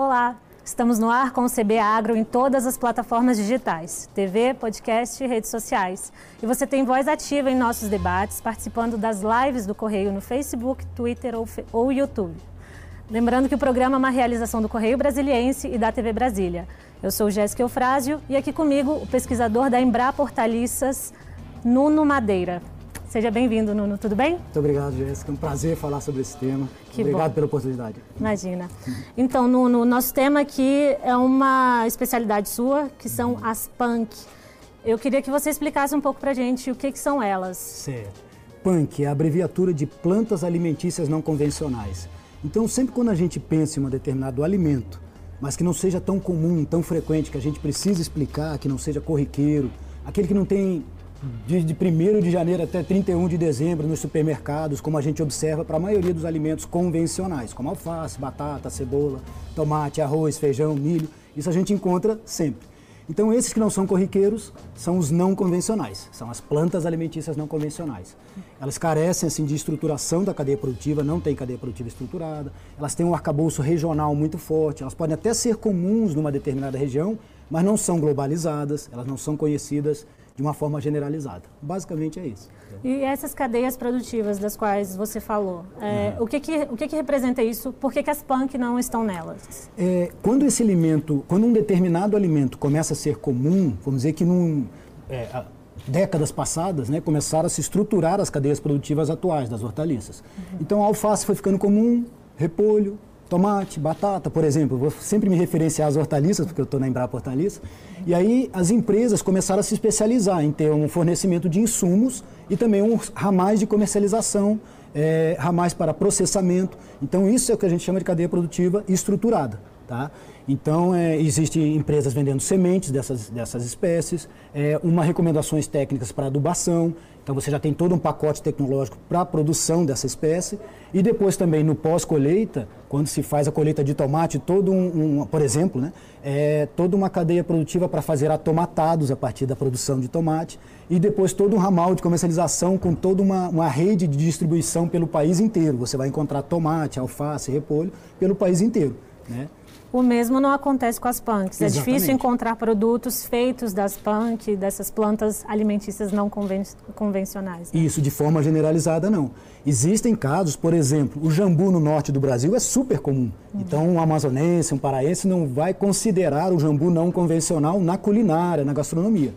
Olá, estamos no ar com o CB Agro em todas as plataformas digitais, TV, podcast e redes sociais. E você tem voz ativa em nossos debates, participando das lives do Correio no Facebook, Twitter ou, ou YouTube. Lembrando que o programa é uma realização do Correio Brasiliense e da TV Brasília. Eu sou Jéssica Eufrásio e aqui comigo o pesquisador da Embrapa Hortaliças, Nuno Madeira. Seja bem-vindo, Nuno. Tudo bem? Muito obrigado, Jéssica. É um prazer falar sobre esse tema. Que obrigado bom. pela oportunidade. Imagina. Então, Nuno, nosso tema aqui é uma especialidade sua, que são as PANC. Eu queria que você explicasse um pouco para gente o que, que são elas. Certo. PANC é a abreviatura de Plantas Alimentícias Não Convencionais. Então, sempre quando a gente pensa em um determinado alimento, mas que não seja tão comum, tão frequente, que a gente precisa explicar, que não seja corriqueiro, aquele que não tem de, de 1 de janeiro até 31 de dezembro nos supermercados, como a gente observa para a maioria dos alimentos convencionais, como alface, batata, cebola, tomate, arroz, feijão, milho. Isso a gente encontra sempre. Então, esses que não são corriqueiros são os não convencionais, são as plantas alimentícias não convencionais. Elas carecem assim, de estruturação da cadeia produtiva, não tem cadeia produtiva estruturada, elas têm um arcabouço regional muito forte, elas podem até ser comuns numa determinada região, mas não são globalizadas, elas não são conhecidas de uma forma generalizada. Basicamente é isso. E essas cadeias produtivas das quais você falou, é, uhum. o, que, que, o que, que representa isso? Por que, que as punk não estão nelas? É, quando esse alimento, quando um determinado alimento começa a ser comum, vamos dizer que num, é, décadas passadas, né, começaram a se estruturar as cadeias produtivas atuais das hortaliças. Uhum. Então a alface foi ficando comum, repolho, tomate, batata, por exemplo. Vou sempre me referenciar às hortaliças, porque eu estou na Embrapa Hortaliça. E aí as empresas começaram a se especializar em ter um fornecimento de insumos e também um ramais de comercialização, é, ramais para processamento. Então isso é o que a gente chama de cadeia produtiva estruturada. Tá? Então, é, existem empresas vendendo sementes dessas, dessas espécies, é, uma recomendações técnicas para adubação, então você já tem todo um pacote tecnológico para a produção dessa espécie. E depois também no pós-colheita, quando se faz a colheita de tomate, todo um, um por exemplo, né, é, toda uma cadeia produtiva para fazer atomatados a partir da produção de tomate. E depois todo um ramal de comercialização com toda uma, uma rede de distribuição pelo país inteiro. Você vai encontrar tomate, alface, repolho pelo país inteiro. Né? O mesmo não acontece com as punks. Exatamente. É difícil encontrar produtos feitos das punk, dessas plantas alimentícias não conven convencionais. Né? Isso, de forma generalizada, não. Existem casos, por exemplo, o jambu no norte do Brasil é super comum. Uhum. Então, um amazonense, um paraense não vai considerar o jambu não convencional na culinária, na gastronomia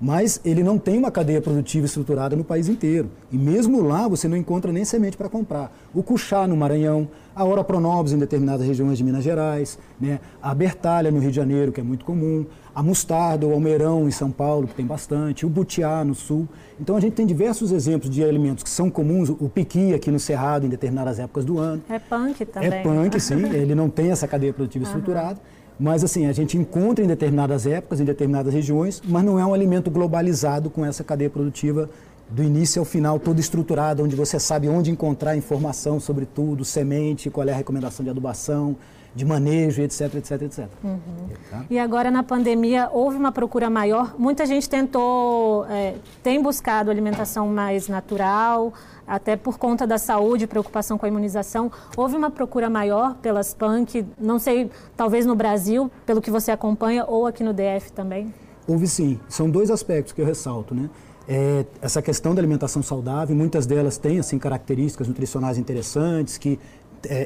mas ele não tem uma cadeia produtiva estruturada no país inteiro. E mesmo lá você não encontra nem semente para comprar. O cuchá no Maranhão, a Ora Pronobis em determinadas regiões de Minas Gerais, né? a bertalha no Rio de Janeiro, que é muito comum, a mostarda, o almeirão em São Paulo, que tem bastante, o butiá no sul. Então a gente tem diversos exemplos de alimentos que são comuns, o piqui aqui no Cerrado em determinadas épocas do ano. É punk também. É punk, sim, ele não tem essa cadeia produtiva estruturada. Mas assim, a gente encontra em determinadas épocas, em determinadas regiões, mas não é um alimento globalizado com essa cadeia produtiva do início ao final, toda estruturada, onde você sabe onde encontrar informação sobre tudo, semente, qual é a recomendação de adubação, de manejo, etc, etc, etc. Uhum. Tá? E agora na pandemia houve uma procura maior. Muita gente tentou, é, tem buscado alimentação mais natural, até por conta da saúde, preocupação com a imunização. Houve uma procura maior pelas PANC, não sei, talvez no Brasil, pelo que você acompanha, ou aqui no DF também? Houve sim. São dois aspectos que eu ressalto, né? É, essa questão da alimentação saudável, muitas delas têm assim características nutricionais interessantes que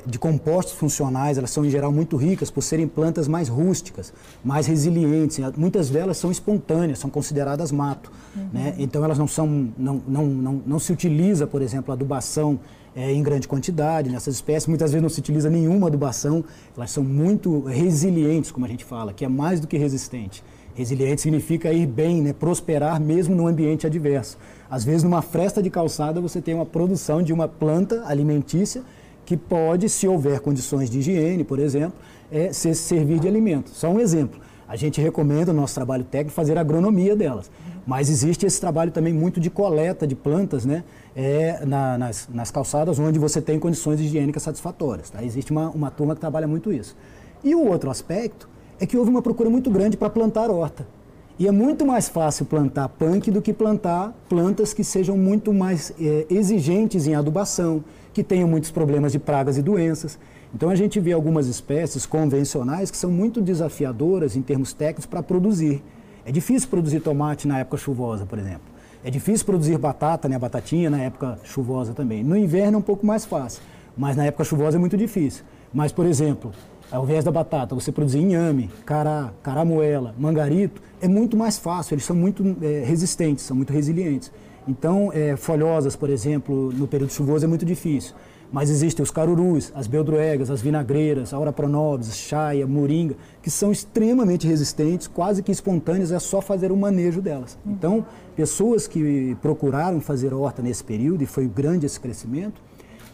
de compostos funcionais, elas são em geral muito ricas por serem plantas mais rústicas, mais resilientes. Muitas delas são espontâneas, são consideradas mato. Uhum. Né? Então elas não são, não, não, não, não se utiliza, por exemplo, adubação é, em grande quantidade nessas espécies. Muitas vezes não se utiliza nenhuma adubação. Elas são muito resilientes, como a gente fala, que é mais do que resistente. Resiliente significa ir bem, né? prosperar mesmo num ambiente adverso. Às vezes, numa fresta de calçada, você tem uma produção de uma planta alimentícia que pode, se houver condições de higiene, por exemplo, é, se servir de alimento. Só um exemplo. A gente recomenda no nosso trabalho técnico fazer agronomia delas. Mas existe esse trabalho também muito de coleta de plantas né, é, na, nas, nas, calçadas onde você tem condições higiênicas satisfatórias. Tá? Existe uma, uma turma que trabalha muito isso. E o outro aspecto é que houve uma procura muito grande para plantar horta. E é muito mais fácil plantar punk do que plantar plantas que sejam muito mais é, exigentes em adubação, que tenham muitos problemas de pragas e doenças. Então a gente vê algumas espécies convencionais que são muito desafiadoras em termos técnicos para produzir. É difícil produzir tomate na época chuvosa, por exemplo. É difícil produzir batata, né, batatinha na época chuvosa também. No inverno é um pouco mais fácil, mas na época chuvosa é muito difícil. Mas, por exemplo, ao invés da batata, você produzir inhame, cará, caramoela, mangarito, é muito mais fácil, eles são muito é, resistentes, são muito resilientes. Então, é, folhosas, por exemplo, no período chuvoso é muito difícil. Mas existem os carurus, as beldroegas, as vinagreiras, a aurapronobis, chaia, moringa, que são extremamente resistentes, quase que espontâneas, é só fazer o manejo delas. Então, pessoas que procuraram fazer horta nesse período, e foi grande esse crescimento,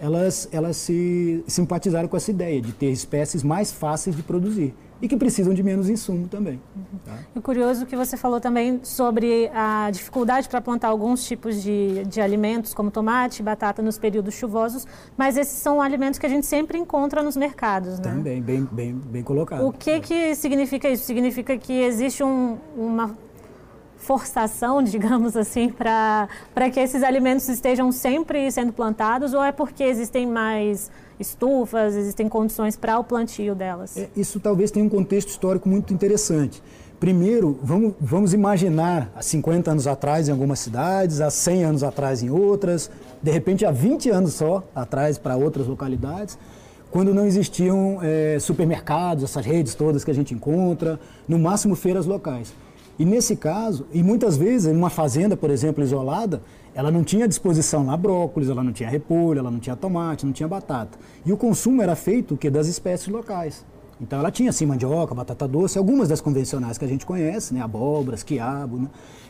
elas, elas se simpatizaram com essa ideia de ter espécies mais fáceis de produzir e que precisam de menos insumo também. Uhum. Tá? E curioso que você falou também sobre a dificuldade para plantar alguns tipos de, de alimentos, como tomate, batata, nos períodos chuvosos, mas esses são alimentos que a gente sempre encontra nos mercados, né? Também, bem, bem, bem colocado. O que, que significa isso? Significa que existe um, uma forçação, digamos assim, para que esses alimentos estejam sempre sendo plantados ou é porque existem mais estufas, existem condições para o plantio delas? É, isso talvez tenha um contexto histórico muito interessante. Primeiro, vamos, vamos imaginar há 50 anos atrás em algumas cidades, há 100 anos atrás em outras, de repente há 20 anos só atrás para outras localidades, quando não existiam é, supermercados, essas redes todas que a gente encontra, no máximo feiras locais. E nesse caso, e muitas vezes, em uma fazenda, por exemplo, isolada, ela não tinha disposição lá brócolis, ela não tinha repolho, ela não tinha tomate, não tinha batata. E o consumo era feito que das espécies locais. Então ela tinha assim mandioca, batata doce, algumas das convencionais que a gente conhece, né, abóboras, quiabo, né?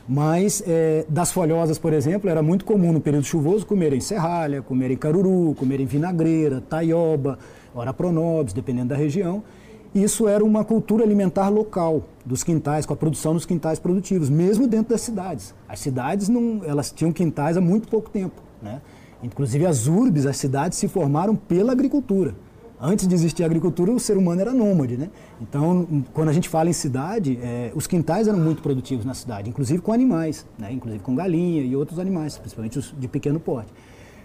Mas é, das folhosas, por exemplo, era muito comum no período chuvoso comerem serralha, comerem caruru, comerem vinagreira, taioba, ora pronobis, dependendo da região. Isso era uma cultura alimentar local dos quintais, com a produção dos quintais produtivos, mesmo dentro das cidades. As cidades não, elas tinham quintais há muito pouco tempo, né? Inclusive as urbes, as cidades se formaram pela agricultura. Antes de existir a agricultura, o ser humano era nômade, né? Então, quando a gente fala em cidade, é, os quintais eram muito produtivos na cidade, inclusive com animais, né? Inclusive com galinha e outros animais, principalmente os de pequeno porte.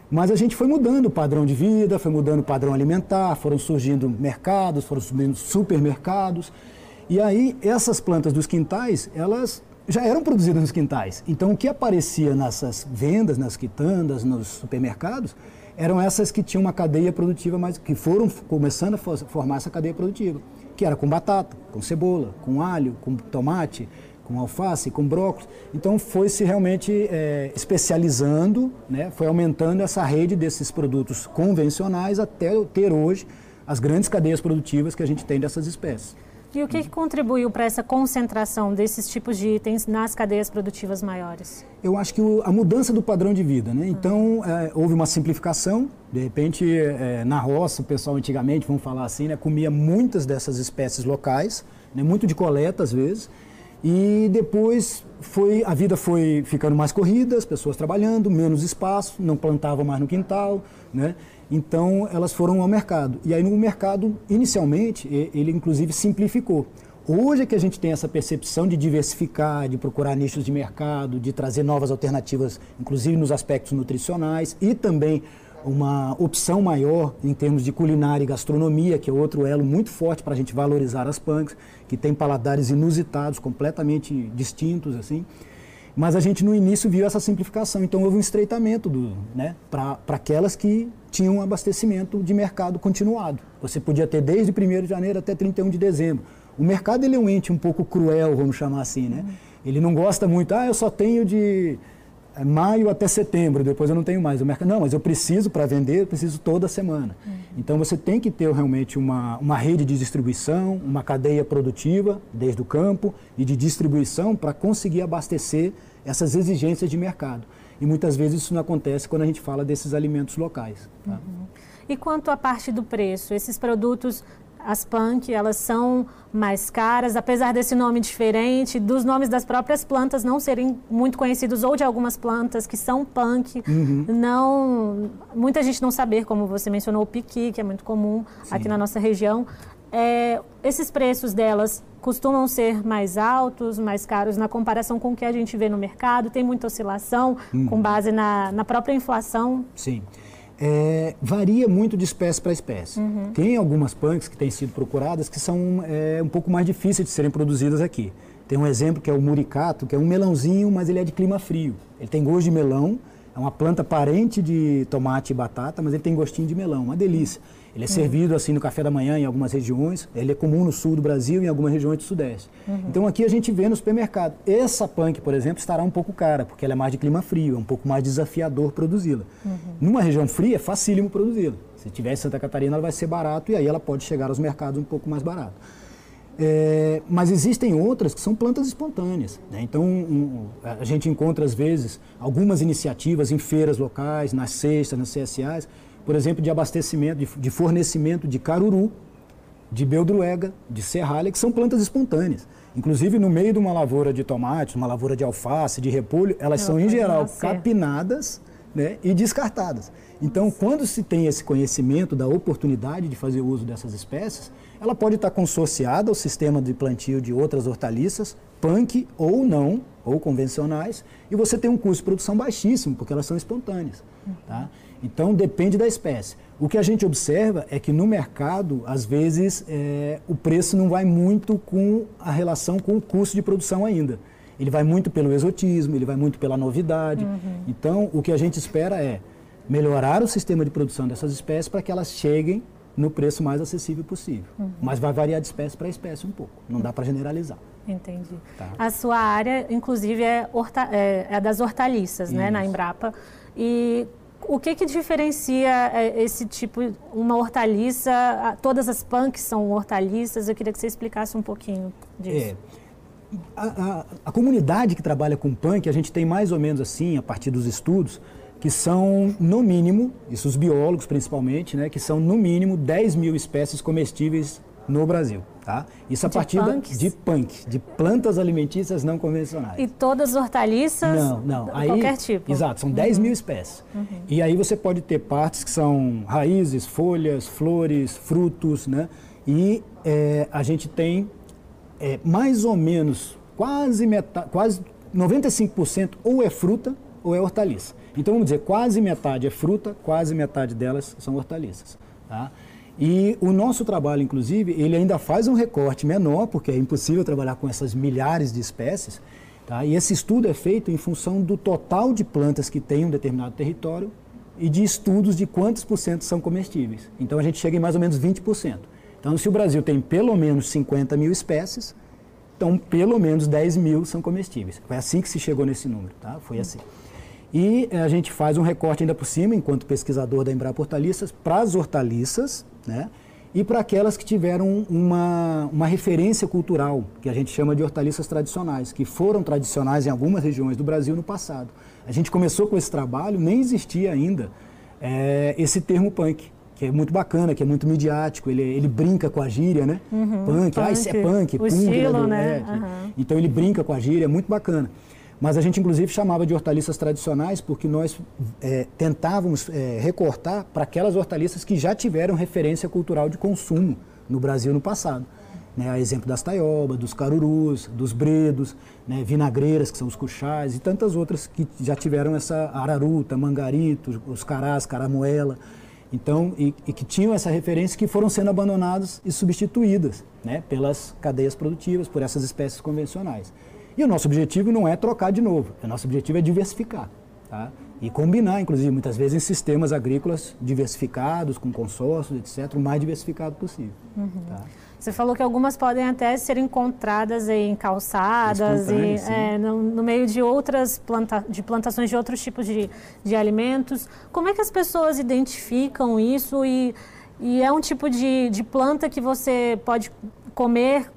Mas a gente foi mudando o padrão de vida, foi mudando o padrão alimentar, foram surgindo mercados, foram surgindo supermercados. E aí essas plantas dos quintais, elas já eram produzidas nos quintais. Então o que aparecia nessas vendas, nas quitandas, nos supermercados, eram essas que tinham uma cadeia produtiva, mas que foram começando a formar essa cadeia produtiva, que era com batata, com cebola, com alho, com tomate, com alface, com brócolis. Então foi se realmente é, especializando, né? foi aumentando essa rede desses produtos convencionais até ter hoje as grandes cadeias produtivas que a gente tem dessas espécies. E o que, que contribuiu para essa concentração desses tipos de itens nas cadeias produtivas maiores? Eu acho que o, a mudança do padrão de vida. Né? Então, é, houve uma simplificação. De repente, é, na roça, o pessoal antigamente, vamos falar assim, né, comia muitas dessas espécies locais, né, muito de coleta às vezes. E depois foi, a vida foi ficando mais corrida, as pessoas trabalhando, menos espaço, não plantavam mais no quintal, né? Então elas foram ao mercado. E aí no mercado, inicialmente, ele inclusive simplificou. Hoje é que a gente tem essa percepção de diversificar, de procurar nichos de mercado, de trazer novas alternativas, inclusive nos aspectos nutricionais e também uma opção maior em termos de culinária e gastronomia, que é outro elo muito forte para a gente valorizar as punks, que tem paladares inusitados, completamente distintos, assim. Mas a gente no início viu essa simplificação, então houve um estreitamento né, para aquelas que tinham um abastecimento de mercado continuado. Você podia ter desde 1 de janeiro até 31 de dezembro. O mercado ele é um ente um pouco cruel, vamos chamar assim, né? Ele não gosta muito, ah, eu só tenho de maio até setembro, depois eu não tenho mais. O mercado, não, mas eu preciso para vender, eu preciso toda semana. Uhum. Então você tem que ter realmente uma, uma rede de distribuição, uma cadeia produtiva, desde o campo e de distribuição, para conseguir abastecer essas exigências de mercado. E muitas vezes isso não acontece quando a gente fala desses alimentos locais. Tá? Uhum. E quanto à parte do preço, esses produtos as punk, elas são mais caras, apesar desse nome diferente, dos nomes das próprias plantas não serem muito conhecidos ou de algumas plantas que são punk, uhum. não muita gente não saber, como você mencionou, o piqui, que é muito comum Sim. aqui na nossa região. É, esses preços delas costumam ser mais altos, mais caros na comparação com o que a gente vê no mercado? Tem muita oscilação uhum. com base na, na própria inflação? Sim. É, varia muito de espécie para espécie. Uhum. Tem algumas punks que têm sido procuradas que são é, um pouco mais difíceis de serem produzidas aqui. Tem um exemplo que é o muricato, que é um melãozinho, mas ele é de clima frio. Ele tem gosto de melão, é uma planta parente de tomate e batata, mas ele tem gostinho de melão, uma delícia. Ele é uhum. servido assim no café da manhã em algumas regiões, ele é comum no sul do Brasil e em algumas regiões do sudeste. Uhum. Então aqui a gente vê no supermercado. Essa punk, por exemplo, estará um pouco cara, porque ela é mais de clima frio, é um pouco mais desafiador produzi-la. Uhum. Numa região fria é facílimo produzi-la. Se tiver em Santa Catarina ela vai ser barato e aí ela pode chegar aos mercados um pouco mais barato. É, mas existem outras que são plantas espontâneas. Né? Então, um, a gente encontra, às vezes, algumas iniciativas em feiras locais, nas cestas, nas CSAs, por exemplo, de abastecimento, de, de fornecimento de caruru, de beldruega, de serralha, que são plantas espontâneas. Inclusive, no meio de uma lavoura de tomate, uma lavoura de alface, de repolho, elas são, em geral, nascer. capinadas né, e descartadas. Então, quando se tem esse conhecimento da oportunidade de fazer uso dessas espécies, ela pode estar consorciada ao sistema de plantio de outras hortaliças, punk ou não, ou convencionais, e você tem um custo de produção baixíssimo, porque elas são espontâneas. Tá? Então, depende da espécie. O que a gente observa é que no mercado, às vezes, é, o preço não vai muito com a relação com o custo de produção ainda. Ele vai muito pelo exotismo, ele vai muito pela novidade. Uhum. Então, o que a gente espera é melhorar o sistema de produção dessas espécies para que elas cheguem no preço mais acessível possível. Uhum. Mas vai variar de espécie para espécie um pouco, não dá para generalizar. Entendi. Tá. A sua área, inclusive, é, horta, é, é das hortaliças, né, na Embrapa. E o que, que diferencia é, esse tipo, uma hortaliça, todas as punks são hortaliças, eu queria que você explicasse um pouquinho disso. É. A, a, a, comunidade que trabalha com punk, a gente tem mais ou menos assim, a partir dos estudos, que são, no mínimo, isso os biólogos principalmente, né, que são no mínimo 10 mil espécies comestíveis no Brasil. Tá? Isso a de partir punks? de punk, de plantas alimentícias não convencionais. E todas hortaliças? Não, não. Aí, qualquer tipo? Exato, são 10 uhum. mil espécies. Uhum. E aí você pode ter partes que são raízes, folhas, flores, frutos, né? E é, a gente tem é, mais ou menos quase metade, quase 95% ou é fruta ou é hortaliça. Então vamos dizer, quase metade é fruta, quase metade delas são hortaliças. Tá? E o nosso trabalho, inclusive, ele ainda faz um recorte menor, porque é impossível trabalhar com essas milhares de espécies. Tá? E esse estudo é feito em função do total de plantas que tem um determinado território e de estudos de quantos por cento são comestíveis. Então a gente chega em mais ou menos 20%. Então, se o Brasil tem pelo menos 50 mil espécies, então pelo menos 10 mil são comestíveis. Foi assim que se chegou nesse número, tá? Foi assim. E eh, a gente faz um recorte ainda por cima, enquanto pesquisador da Embrapa Hortaliças, para as hortaliças, né? E para aquelas que tiveram uma, uma referência cultural, que a gente chama de hortaliças tradicionais, que foram tradicionais em algumas regiões do Brasil no passado. A gente começou com esse trabalho, nem existia ainda é, esse termo punk, que é muito bacana, que é muito midiático, ele, ele brinca com a gíria, né? Uhum, punk, punk, ah, isso é punk, o punk, estilo, né? né? Uhum. Então ele brinca com a gíria, é muito bacana. Mas a gente, inclusive, chamava de hortaliças tradicionais porque nós é, tentávamos é, recortar para aquelas hortaliças que já tiveram referência cultural de consumo no Brasil no passado. Né, a exemplo das taiobas, dos carurus, dos bredos, né, vinagreiras, que são os cuchás, e tantas outras que já tiveram essa araruta, mangarito, os carás, caramoela. Então, e, e, que tinham essa referência que foram sendo abandonadas e substituídas né, pelas cadeias produtivas, por essas espécies convencionais. E o nosso objetivo não é trocar de novo, o nosso objetivo é diversificar. Tá? E combinar, inclusive, muitas vezes em sistemas agrícolas diversificados, com consórcios, etc., o mais diversificado possível. Uhum. Tá? Você falou que algumas podem até ser encontradas em calçadas e é, no, no, meio de outras planta, de plantações de outros tipos de, de alimentos. Como é que as pessoas identificam isso e, e é um tipo de, de planta que você pode comer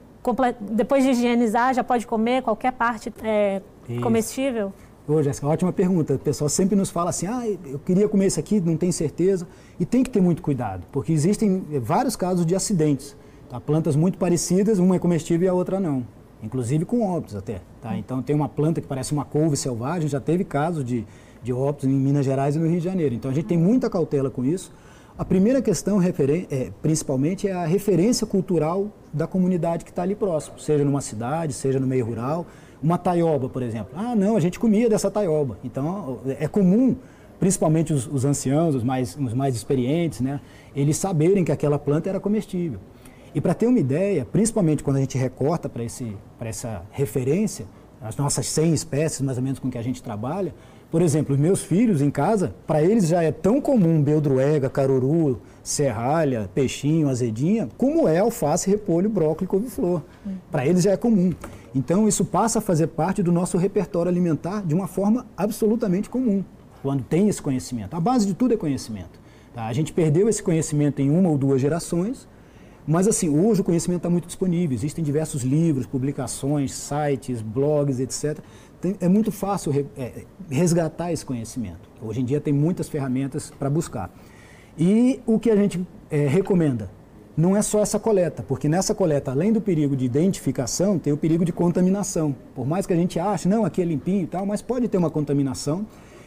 depois de higienizar, já pode comer qualquer parte é, comestível? Ô, Jéssica, ótima pergunta. O pessoal sempre nos fala assim, ah, eu queria comer isso aqui, não tenho certeza. E tem que ter muito cuidado, porque existem vários casos de acidentes. Tá? Plantas muito parecidas, uma é comestível e a outra não. Inclusive com óbitos até. Tá? Então tem uma planta que parece uma couve selvagem, já teve casos de, de óbitos em Minas Gerais e no Rio de Janeiro. Então a gente tem muita cautela com isso. A primeira questão, é, principalmente, é a referência cultural da comunidade que está ali próximo, seja numa cidade, seja no meio rural. Uma taioba, por exemplo. Ah, não, a gente comia dessa taioba. Então, é comum principalmente os, os anciãos, os mais, os mais experientes, né, eles saberem que aquela planta era comestível. E para ter uma ideia, principalmente quando a gente recorta para essa referência, as nossas 100 espécies, mais ou menos com que a gente trabalha, por exemplo, meus filhos em casa, para eles já é tão comum beldroega, caruru, serralha, peixinho, azedinha, como é alface, repolho, brócolis couve-flor. Hum. Para eles já é comum. Então isso passa a fazer parte do nosso repertório alimentar de uma forma absolutamente comum, quando tem esse conhecimento. A base de tudo é conhecimento. Tá? A gente perdeu esse conhecimento em uma ou duas gerações, mas assim, hoje o conhecimento está muito disponível. Existem diversos livros, publicações, sites, blogs, etc tem, é muito fácil re, é, resgatar esse conhecimento. Hoje em dia tem muitas ferramentas para buscar. E o que a gente é, recomenda? Não é só essa coleta, porque nessa coleta, além do perigo de identificação, tem o perigo de contaminação. Por mais que a gente ache, não, aqui é limpinho e tal, mas pode ter uma contaminação.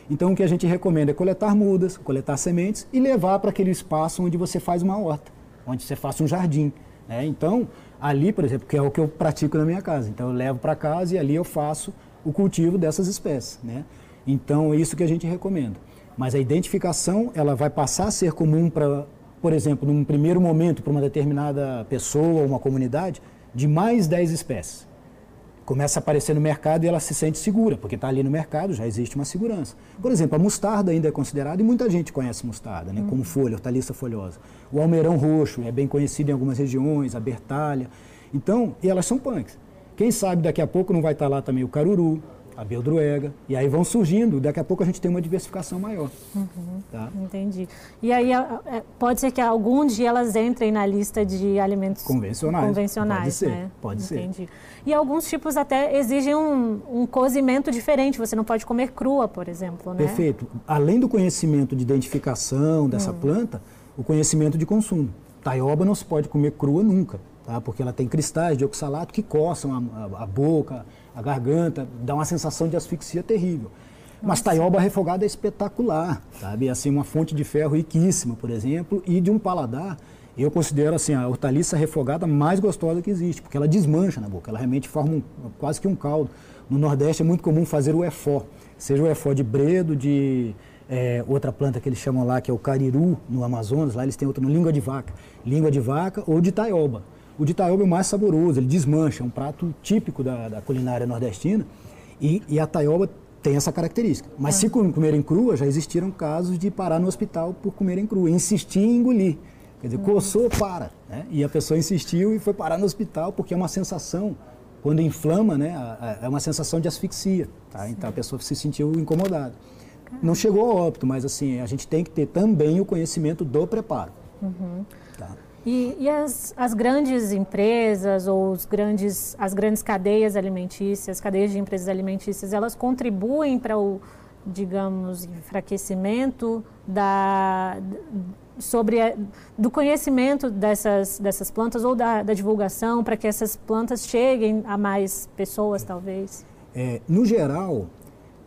Então o que a gente recomenda é coletar mudas, coletar sementes e levar para aquele espaço onde você faz uma horta, onde você faça um jardim. Né? Então, ali, por exemplo, que é o que eu pratico na minha casa. Então eu levo para casa e ali eu faço o cultivo dessas espécies. Né? Então, é isso que a gente recomenda. Mas a identificação ela vai passar a ser comum para, por exemplo, num primeiro momento, para uma determinada pessoa ou uma comunidade, de mais 10 espécies. Começa a aparecer no mercado e ela se sente segura, porque está ali no mercado, já existe uma segurança. Por exemplo, a mostarda ainda é considerada, e muita gente conhece mostarda, né, como folha, hortaliça folhosa. O almeirão roxo é bem conhecido em algumas regiões, a bertalha. Então, e elas são punks. Quem sabe daqui a pouco não vai estar lá também o caruru, a beldroega, e aí vão surgindo, daqui a pouco a gente tem uma diversificação maior. Uhum, tá? Entendi. E aí é, pode ser que algum dia elas entrem na lista de alimentos convencionais. convencionais pode ser, né? pode ser. Entendi. E alguns tipos até exigem um, um, cozimento diferente, você não pode comer crua, por exemplo, né? Perfeito. Além do conhecimento de identificação dessa hum. planta, o conhecimento de consumo. Taioba não se pode comer crua nunca tá? porque ela tem cristais de oxalato que coçam a, a, a boca, a garganta, dá uma sensação de asfixia terrível. Mas taioba refogada é espetacular, sabe? Assim, uma fonte de ferro riquíssima, por exemplo, e de um paladar, eu considero assim a hortaliça refogada mais gostosa que existe, porque ela desmancha na boca, ela realmente forma um, quase que um caldo. No Nordeste é muito comum fazer o efó, seja o efó de bredo, de é, outra planta que eles chamam lá, que é o cariru, no Amazonas, lá eles têm outra no língua de vaca, língua de vaca ou de taioba. O de taioba é o mais saboroso, ele desmancha, é um prato típico da, da culinária nordestina. E, e, a taioba tem essa característica. Mas se comerem crua, já existiram casos de parar no hospital por comerem crua, insistir em engolir. Quer dizer, coçou, para. Né? E a pessoa insistiu e foi parar no hospital porque é uma sensação, quando inflama, né, é uma sensação de asfixia. Tá? Então a pessoa se sentiu incomodada. Não chegou ao óbito, mas assim, a gente tem que ter também o conhecimento do preparo. Uhum. Tá? E, e as, as, grandes empresas ou os grandes, as grandes cadeias alimentícias, cadeias de empresas alimentícias, elas contribuem para o, digamos, enfraquecimento da, sobre a, do conhecimento dessas, dessas plantas ou da, da divulgação para que essas plantas cheguem a mais pessoas, talvez? É, no geral,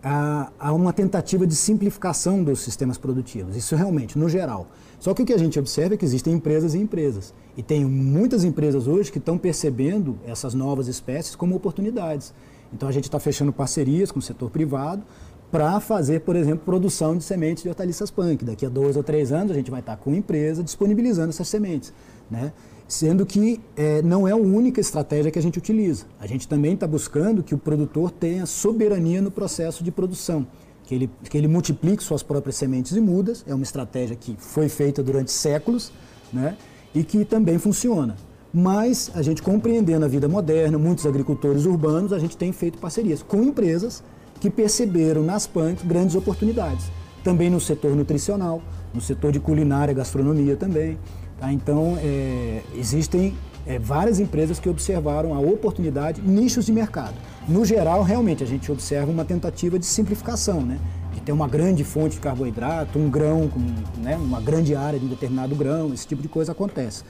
há, há uma tentativa de simplificação dos sistemas produtivos. Isso realmente, no geral. Só que o que a gente observa é que existem empresas e empresas. E tem muitas empresas hoje que estão percebendo essas novas espécies como oportunidades. Então a gente está fechando parcerias com o setor privado para fazer, por exemplo, produção de sementes de hortaliças punk. Daqui a dois ou três anos a gente vai estar tá com empresa disponibilizando essas sementes. Né? Sendo que é, não é a única estratégia que a gente utiliza. A gente também está buscando que o produtor tenha soberania no processo de produção que ele, que ele multiplique suas próprias sementes e mudas. É uma estratégia que foi feita durante séculos né, e que também funciona. Mas a gente compreendendo a vida moderna, muitos agricultores urbanos, a gente tem feito parcerias com empresas que perceberam nas PANCs grandes oportunidades. Também no setor nutricional, no setor de culinária, gastronomia também. Tá? Então, é, existem é, várias empresas que observaram a oportunidade, nichos de mercado. No geral, realmente, a gente observa uma tentativa de simplificação, né? de ter uma grande fonte de carboidrato, um grão, né? uma grande área de um determinado grão, esse tipo de coisa acontece.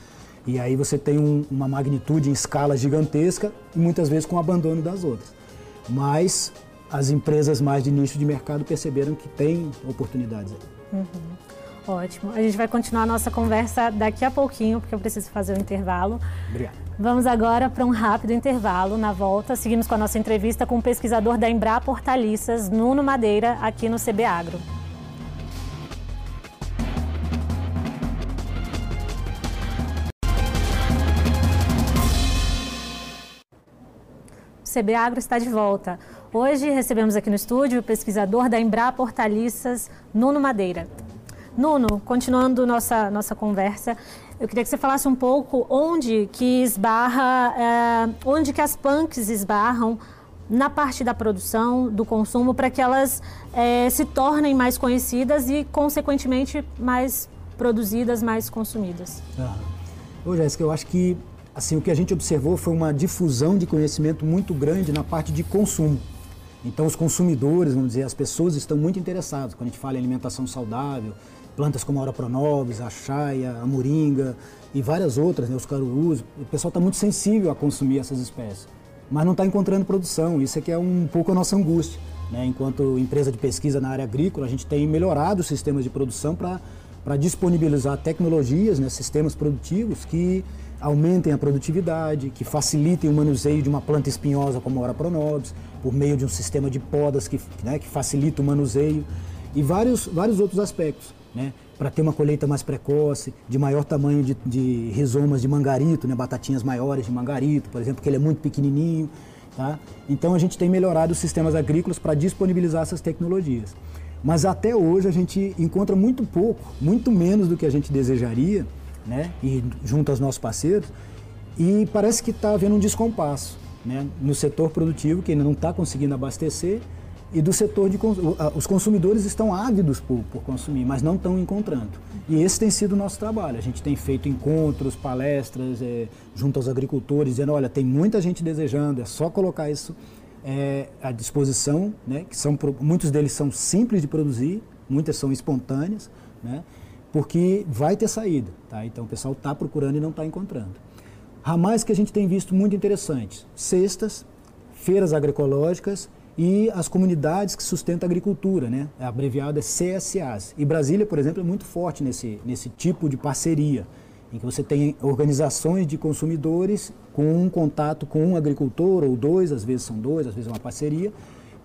E aí você tem um, uma magnitude em escala gigantesca e muitas vezes com abandono das outras. Mas as empresas mais de nicho de mercado perceberam que tem oportunidades aí. Uhum. Ótimo. A gente vai continuar a nossa conversa daqui a pouquinho, porque eu preciso fazer um intervalo. Obrigado. Vamos agora para um rápido intervalo. Na volta, seguimos com a nossa entrevista com o pesquisador da Embra Portaliças, Nuno Madeira, aqui no CB Agro. O CB Agro está de volta. Hoje recebemos aqui no estúdio o pesquisador da Embra Portaliças, Nuno Madeira. Nuno, continuando nossa, nossa conversa, eu queria que você falasse um pouco onde que esbarra, é, onde que as punks esbarram na parte da produção, do consumo, para que elas é, se tornem mais conhecidas e, consequentemente, mais produzidas, mais consumidas. Ah. Ô, Jéssica, eu acho que assim, o que a gente observou foi uma difusão de conhecimento muito grande na parte de consumo. Então, os consumidores, vamos dizer, as pessoas estão muito interessadas quando a gente fala em alimentação saudável, plantas como a Ora Pronobis, a chaia, a moringa e várias outras, né, os carurus. O pessoal está muito sensível a consumir essas espécies, mas não está encontrando produção. Isso é que é um pouco a nossa angústia. Né? Enquanto empresa de pesquisa na área agrícola, a gente tem melhorado os sistemas de produção para disponibilizar tecnologias, né, sistemas produtivos que aumentem a produtividade, que facilitem o manuseio de uma planta espinhosa como a Ora Pronobis, por meio de um sistema de podas que, né, que facilita o manuseio e vários, vários outros aspectos. Né, para ter uma colheita mais precoce, de maior tamanho de, de rizomas de mangarito, né, batatinhas maiores de mangarito, por exemplo, que ele é muito pequenininho. Tá? Então a gente tem melhorado os sistemas agrícolas para disponibilizar essas tecnologias. Mas até hoje a gente encontra muito pouco, muito menos do que a gente desejaria, né? e junto aos nossos parceiros, e parece que está havendo um descompasso né? no setor produtivo, que ainda não está conseguindo abastecer, e do setor de os consumidores estão ávidos por, por consumir, mas não estão encontrando. E esse tem sido o nosso trabalho. A gente tem feito encontros, palestras é, junto aos agricultores, dizendo, olha, tem muita gente desejando, é só colocar isso é, à disposição, né? que são, muitos deles são simples de produzir, muitas são espontâneas, né? porque vai ter saída. Tá? Então o pessoal está procurando e não está encontrando. Ramais que a gente tem visto muito interessantes, cestas, feiras agroecológicas e as comunidades que sustentam a agricultura, né? A é CSAs. E Brasília, por exemplo, é muito forte nesse, nesse tipo de parceria, em que você tem organizações de consumidores com um contato com um agricultor ou dois, às vezes são dois, às vezes é uma parceria,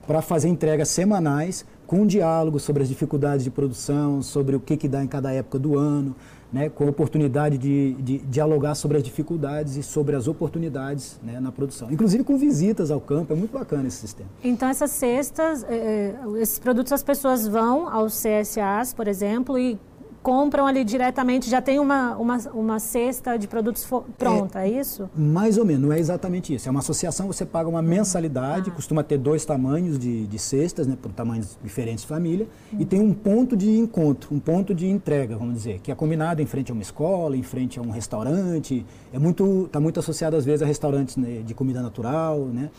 para fazer entregas semanais com um diálogo sobre as dificuldades de produção, sobre o que, que dá em cada época do ano, né, com a oportunidade de, de, dialogar sobre as dificuldades e sobre as oportunidades né, na produção. Inclusive com visitas ao campo, é muito bacana esse sistema. Então essas cestas, eh, eh, esses produtos as pessoas vão aos CSAs, por exemplo, e compram ali diretamente, já tem uma, uma, uma cesta de produtos pronta, é, é, isso? Mais ou menos, não é exatamente isso. É uma associação, você paga uma mensalidade, ah. costuma ter dois tamanhos de, de cestas, né, por tamanhos diferentes de família, hum. e tem um ponto de encontro, um ponto de entrega, vamos dizer, que é combinado em frente a uma escola, em frente a um restaurante, é muito, está muito associado às vezes a restaurantes né, de comida natural, né?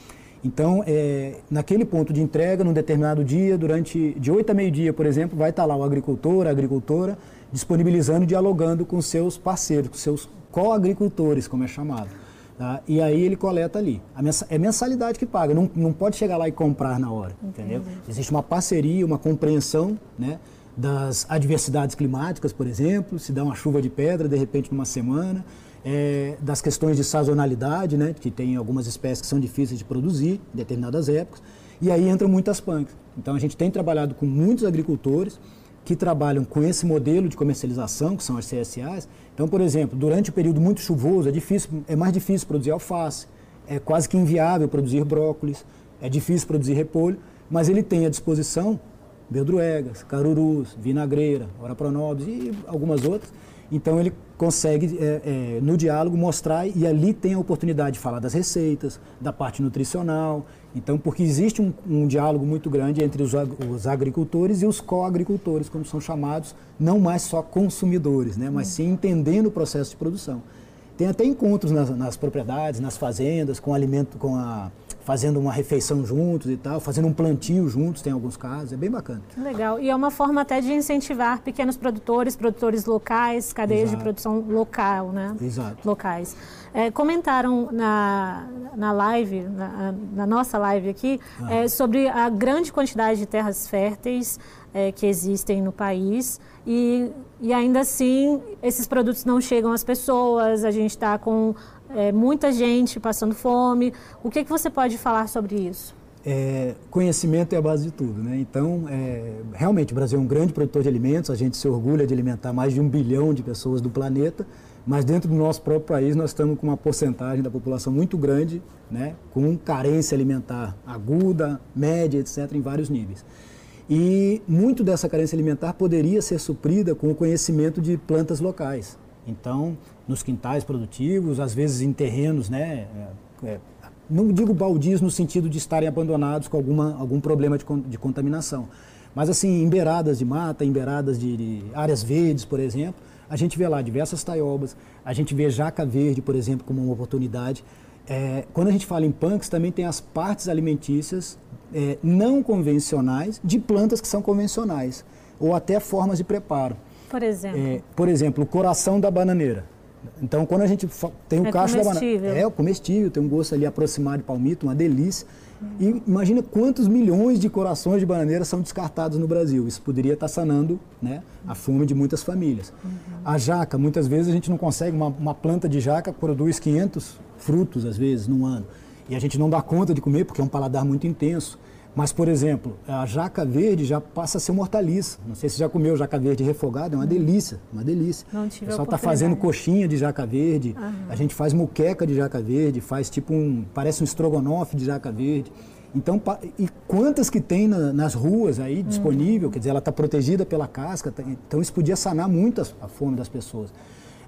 Então, é, naquele ponto de entrega, num determinado dia, durante de 8 a meio-dia, por exemplo, vai estar lá o agricultor, a agricultora, disponibilizando, dialogando com seus parceiros, com seus co-agricultores, como é chamado. Tá? E aí ele coleta ali. é mensalidade que paga, não, não pode chegar lá e comprar na hora, Entendi. entendeu? Existe uma parceria, uma compreensão, né? das adversidades climáticas, por exemplo, se dá uma chuva de pedra de repente numa semana, é, das questões de sazonalidade, né, que tem algumas espécies que são difíceis de produzir em determinadas épocas, e aí entram muitas punks. Então a gente tem trabalhado com muitos agricultores que trabalham com esse modelo de comercialização, que são as CSAs. Então, por exemplo, durante o período muito chuvoso, é, difícil, é mais difícil produzir alface, é quase que inviável produzir brócolis, é difícil produzir repolho, mas ele tem à disposição beldroegas, carurus, vinagreira, ora pronobis e algumas outras, então ele consegue, é, é, no diálogo, mostrar e ali tem a oportunidade de falar das receitas, da parte nutricional. Então, porque existe um, um diálogo muito grande entre os, os agricultores e os co-agricultores, como são chamados, não mais só consumidores, né, mas sim entendendo o processo de produção. Tem até encontros nas, nas propriedades, nas fazendas, com alimento, com a fazendo uma refeição juntos e tal, fazendo um plantio juntos, tem alguns casos, é bem bacana. Legal. E é uma forma até de incentivar pequenos produtores, produtores locais, cadeias Exato. de produção local, né? Exato. Locais. É, comentaram na, na live, na, na nossa live aqui, ah. é, sobre a grande quantidade de terras férteis é, que existem no país e, e ainda assim esses produtos não chegam às pessoas, a gente está com é, muita gente passando fome. O que, que você pode falar sobre isso? é, conhecimento é a base de tudo, né? Então, é, realmente, o Brasil é um grande produtor de alimentos, a gente se orgulha de alimentar mais de um bilhão de pessoas do planeta, mas dentro do nosso próprio país nós estamos com uma porcentagem da população muito grande, né? Com carência alimentar aguda, média, etc., em vários níveis. E muito dessa carência alimentar poderia ser suprida com o conhecimento de plantas locais. Então, nos quintais produtivos, às vezes em terrenos, né? É, é não digo baldios no sentido de estarem abandonados com alguma, algum problema de, de contaminação, mas assim, em beiradas de mata, em beiradas de, de, áreas verdes, por exemplo, a gente vê lá diversas taiobas, a gente vê jaca verde, por exemplo, como uma oportunidade. É, quando a gente fala em punks, também tem as partes alimentícias é, não convencionais de plantas que são convencionais, ou até formas de preparo. Por exemplo? É, por exemplo, o coração da bananeira. Então, quando a gente tem o é cacho da banana. É, comestível, tem um gosto ali aproximado de palmito, uma delícia. E imagina quantos milhões de corações de bananeira são descartados no Brasil. Isso poderia estar sanando né, a fome de muitas famílias. Uhum. A jaca, muitas vezes a gente não consegue, uma, uma planta de jaca produz 500 frutos, às vezes, num ano. E a gente não dá conta de comer porque é um paladar muito intenso. Mas, por exemplo, a jaca verde já passa a ser uma hortaliça. Não sei se você já comeu jaca verde refogada, é uma delícia, uma delícia. Não tive o pessoal está fazendo coxinha de jaca verde, a gente faz muqueca de jaca verde, faz tipo um, parece um estrogonofe de jaca verde. Então, e quantas que tem na, nas ruas aí disponível, uhum. quer dizer, ela está protegida pela casca, tá, então isso podia sanar muito a, a fome das pessoas.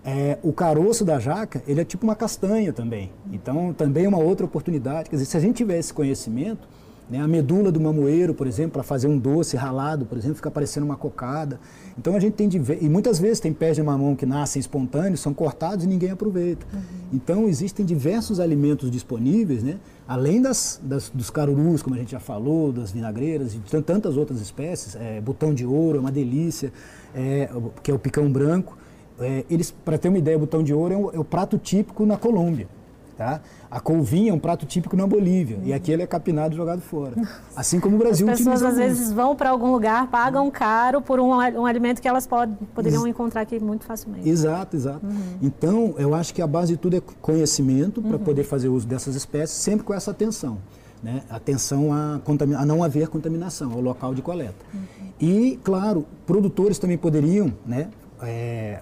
É, o caroço da jaca, ele é tipo uma castanha também. Então, também é uma outra oportunidade. Quer dizer, se a gente tiver esse conhecimento, né? A medula do mamoeiro, por exemplo, para fazer um doce ralado, por exemplo, fica parecendo uma cocada. Então a gente tem de ver, e muitas vezes tem pés de mamão que nascem espontâneos, são cortados e ninguém aproveita. Uhum. Então existem diversos alimentos disponíveis, né? além das, das, dos carurus, como a gente já falou, das vinagreiras e de tantas outras espécies, é, botão de ouro é uma delícia, é, que é o picão branco. É, eles, para ter uma ideia, botão de ouro é o, é o prato típico na Colômbia. Tá? A couvinha é um prato típico na Bolívia uhum. e aqui ele é capinado e jogado fora. Assim como o Brasil As pessoas às vezes vão para algum lugar, pagam caro por um, um alimento que elas pod, poderiam Ex encontrar aqui muito facilmente. Exato, exato. Uhum. Então, eu acho que a base de tudo é conhecimento para uhum. poder fazer uso dessas espécies, sempre com essa atenção. Né? Atenção a, a não haver contaminação, ao local de coleta. Uhum. E, claro, produtores também poderiam né, é,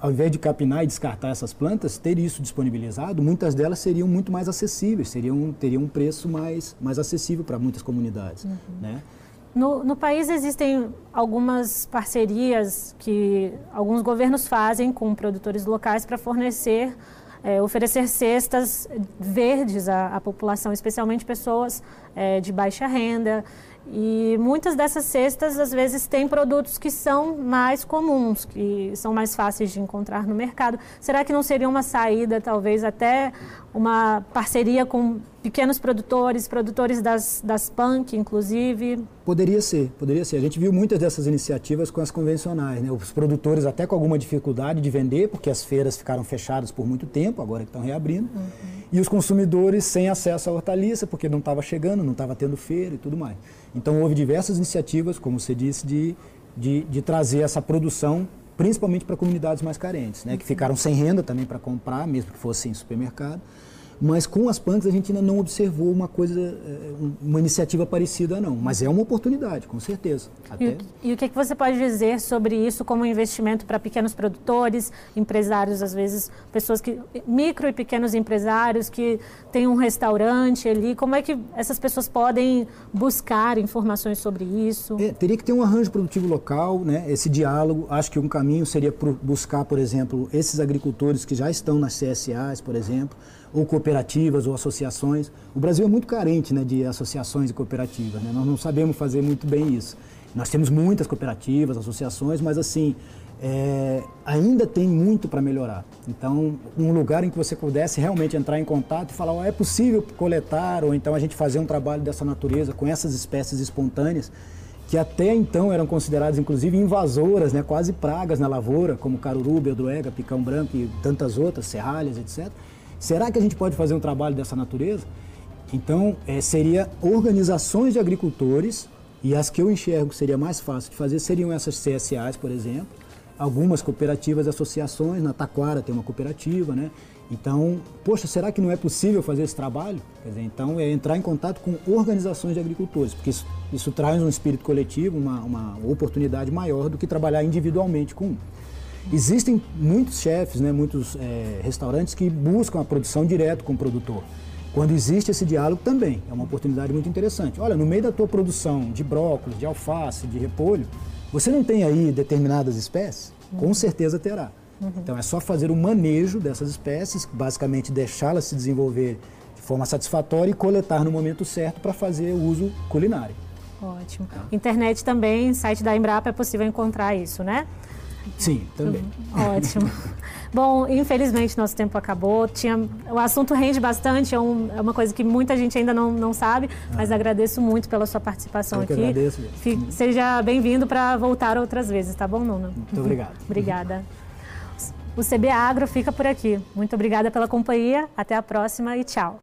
ao invés de capinar e descartar essas plantas, ter isso disponibilizado, muitas delas seriam muito mais acessíveis, seriam, teriam um preço mais, mais acessível para muitas comunidades. Uhum. Né? No, no, país existem algumas parcerias que alguns governos fazem com produtores locais para fornecer, é, oferecer cestas verdes à, à população, especialmente pessoas é, de baixa renda. E muitas dessas cestas, às vezes, têm produtos que são mais comuns, que são mais fáceis de encontrar no mercado. Será que não seria uma saída, talvez, até uma parceria com pequenos produtores, produtores das, das punk, inclusive? Poderia ser, poderia ser. A gente viu muitas dessas iniciativas com as convencionais, né? Os produtores até com alguma dificuldade de vender, porque as feiras ficaram fechadas por muito tempo, agora que estão reabrindo. Uhum. E os consumidores sem acesso à hortaliça, porque não estava chegando, não estava tendo feira e tudo mais. Então houve diversas iniciativas, como você disse, de, de, de trazer essa produção principalmente para comunidades mais carentes, né, que ficaram sem renda também para comprar, mesmo que fosse em supermercado. Mas com as punks a gente ainda não observou uma coisa, eh, uma iniciativa parecida não. Mas é uma oportunidade, com certeza. Até... E, o, e o que, que você pode dizer sobre isso como investimento para pequenos produtores, empresários, às vezes, pessoas que. micro e pequenos empresários que têm um restaurante ali. Como é que essas pessoas podem buscar informações sobre isso? É, teria que ter um arranjo produtivo local, né? esse diálogo. Acho que um caminho seria buscar, por exemplo, esses agricultores que já estão nas CSAs, por exemplo ou cooperativas ou associações. O Brasil é muito carente né, de associações e cooperativas, né? nós não sabemos fazer muito bem isso. Nós temos muitas cooperativas, associações, mas assim, é, ainda tem muito para melhorar. Então, um lugar em que você pudesse realmente entrar em contato e falar, oh, é possível coletar, ou então a gente fazer um trabalho dessa natureza com essas espécies espontâneas, que até então eram consideradas inclusive invasoras, né, quase pragas na lavoura, como caruru, beldroega, picão branco e tantas outras, serralhas, etc. Será que a gente pode fazer um trabalho dessa natureza? Então, é, seria organizações de agricultores, e as que eu enxergo que seria mais fácil de fazer seriam essas CSAs, por exemplo, algumas cooperativas associações, na Taquara tem uma cooperativa, né? Então, poxa, será que não é possível fazer esse trabalho? Dizer, então, é entrar em contato com organizações de agricultores, porque isso, isso traz um espírito coletivo, uma, uma, oportunidade maior do que trabalhar individualmente com um. Existem muitos chefes, né, muitos é, restaurantes que buscam a produção direto com o produtor. Quando existe esse diálogo também, é uma oportunidade muito interessante. Olha, no meio da tua produção de brócolis, de alface, de repolho, você não tem aí determinadas espécies? Com certeza terá. Uhum. Então é só fazer o manejo dessas espécies, basicamente deixá-las se desenvolver de forma satisfatória e coletar no momento certo para fazer o uso culinário. Ótimo. Tá. Internet também, site da Embrapa é possível encontrar isso, né? Sim, também. Uhum. Ótimo. Bom, infelizmente nosso tempo acabou. Tinha, o assunto rende bastante, é, um, é uma coisa que muita gente ainda não, não sabe, ah. mas agradeço muito pela sua participação Eu aqui. agradeço. Seja bem-vindo para voltar outras vezes, tá bom, Nuna? Muito obrigado. Obrigada. O CB Agro fica por aqui. Muito obrigada pela companhia. Até a próxima e tchau.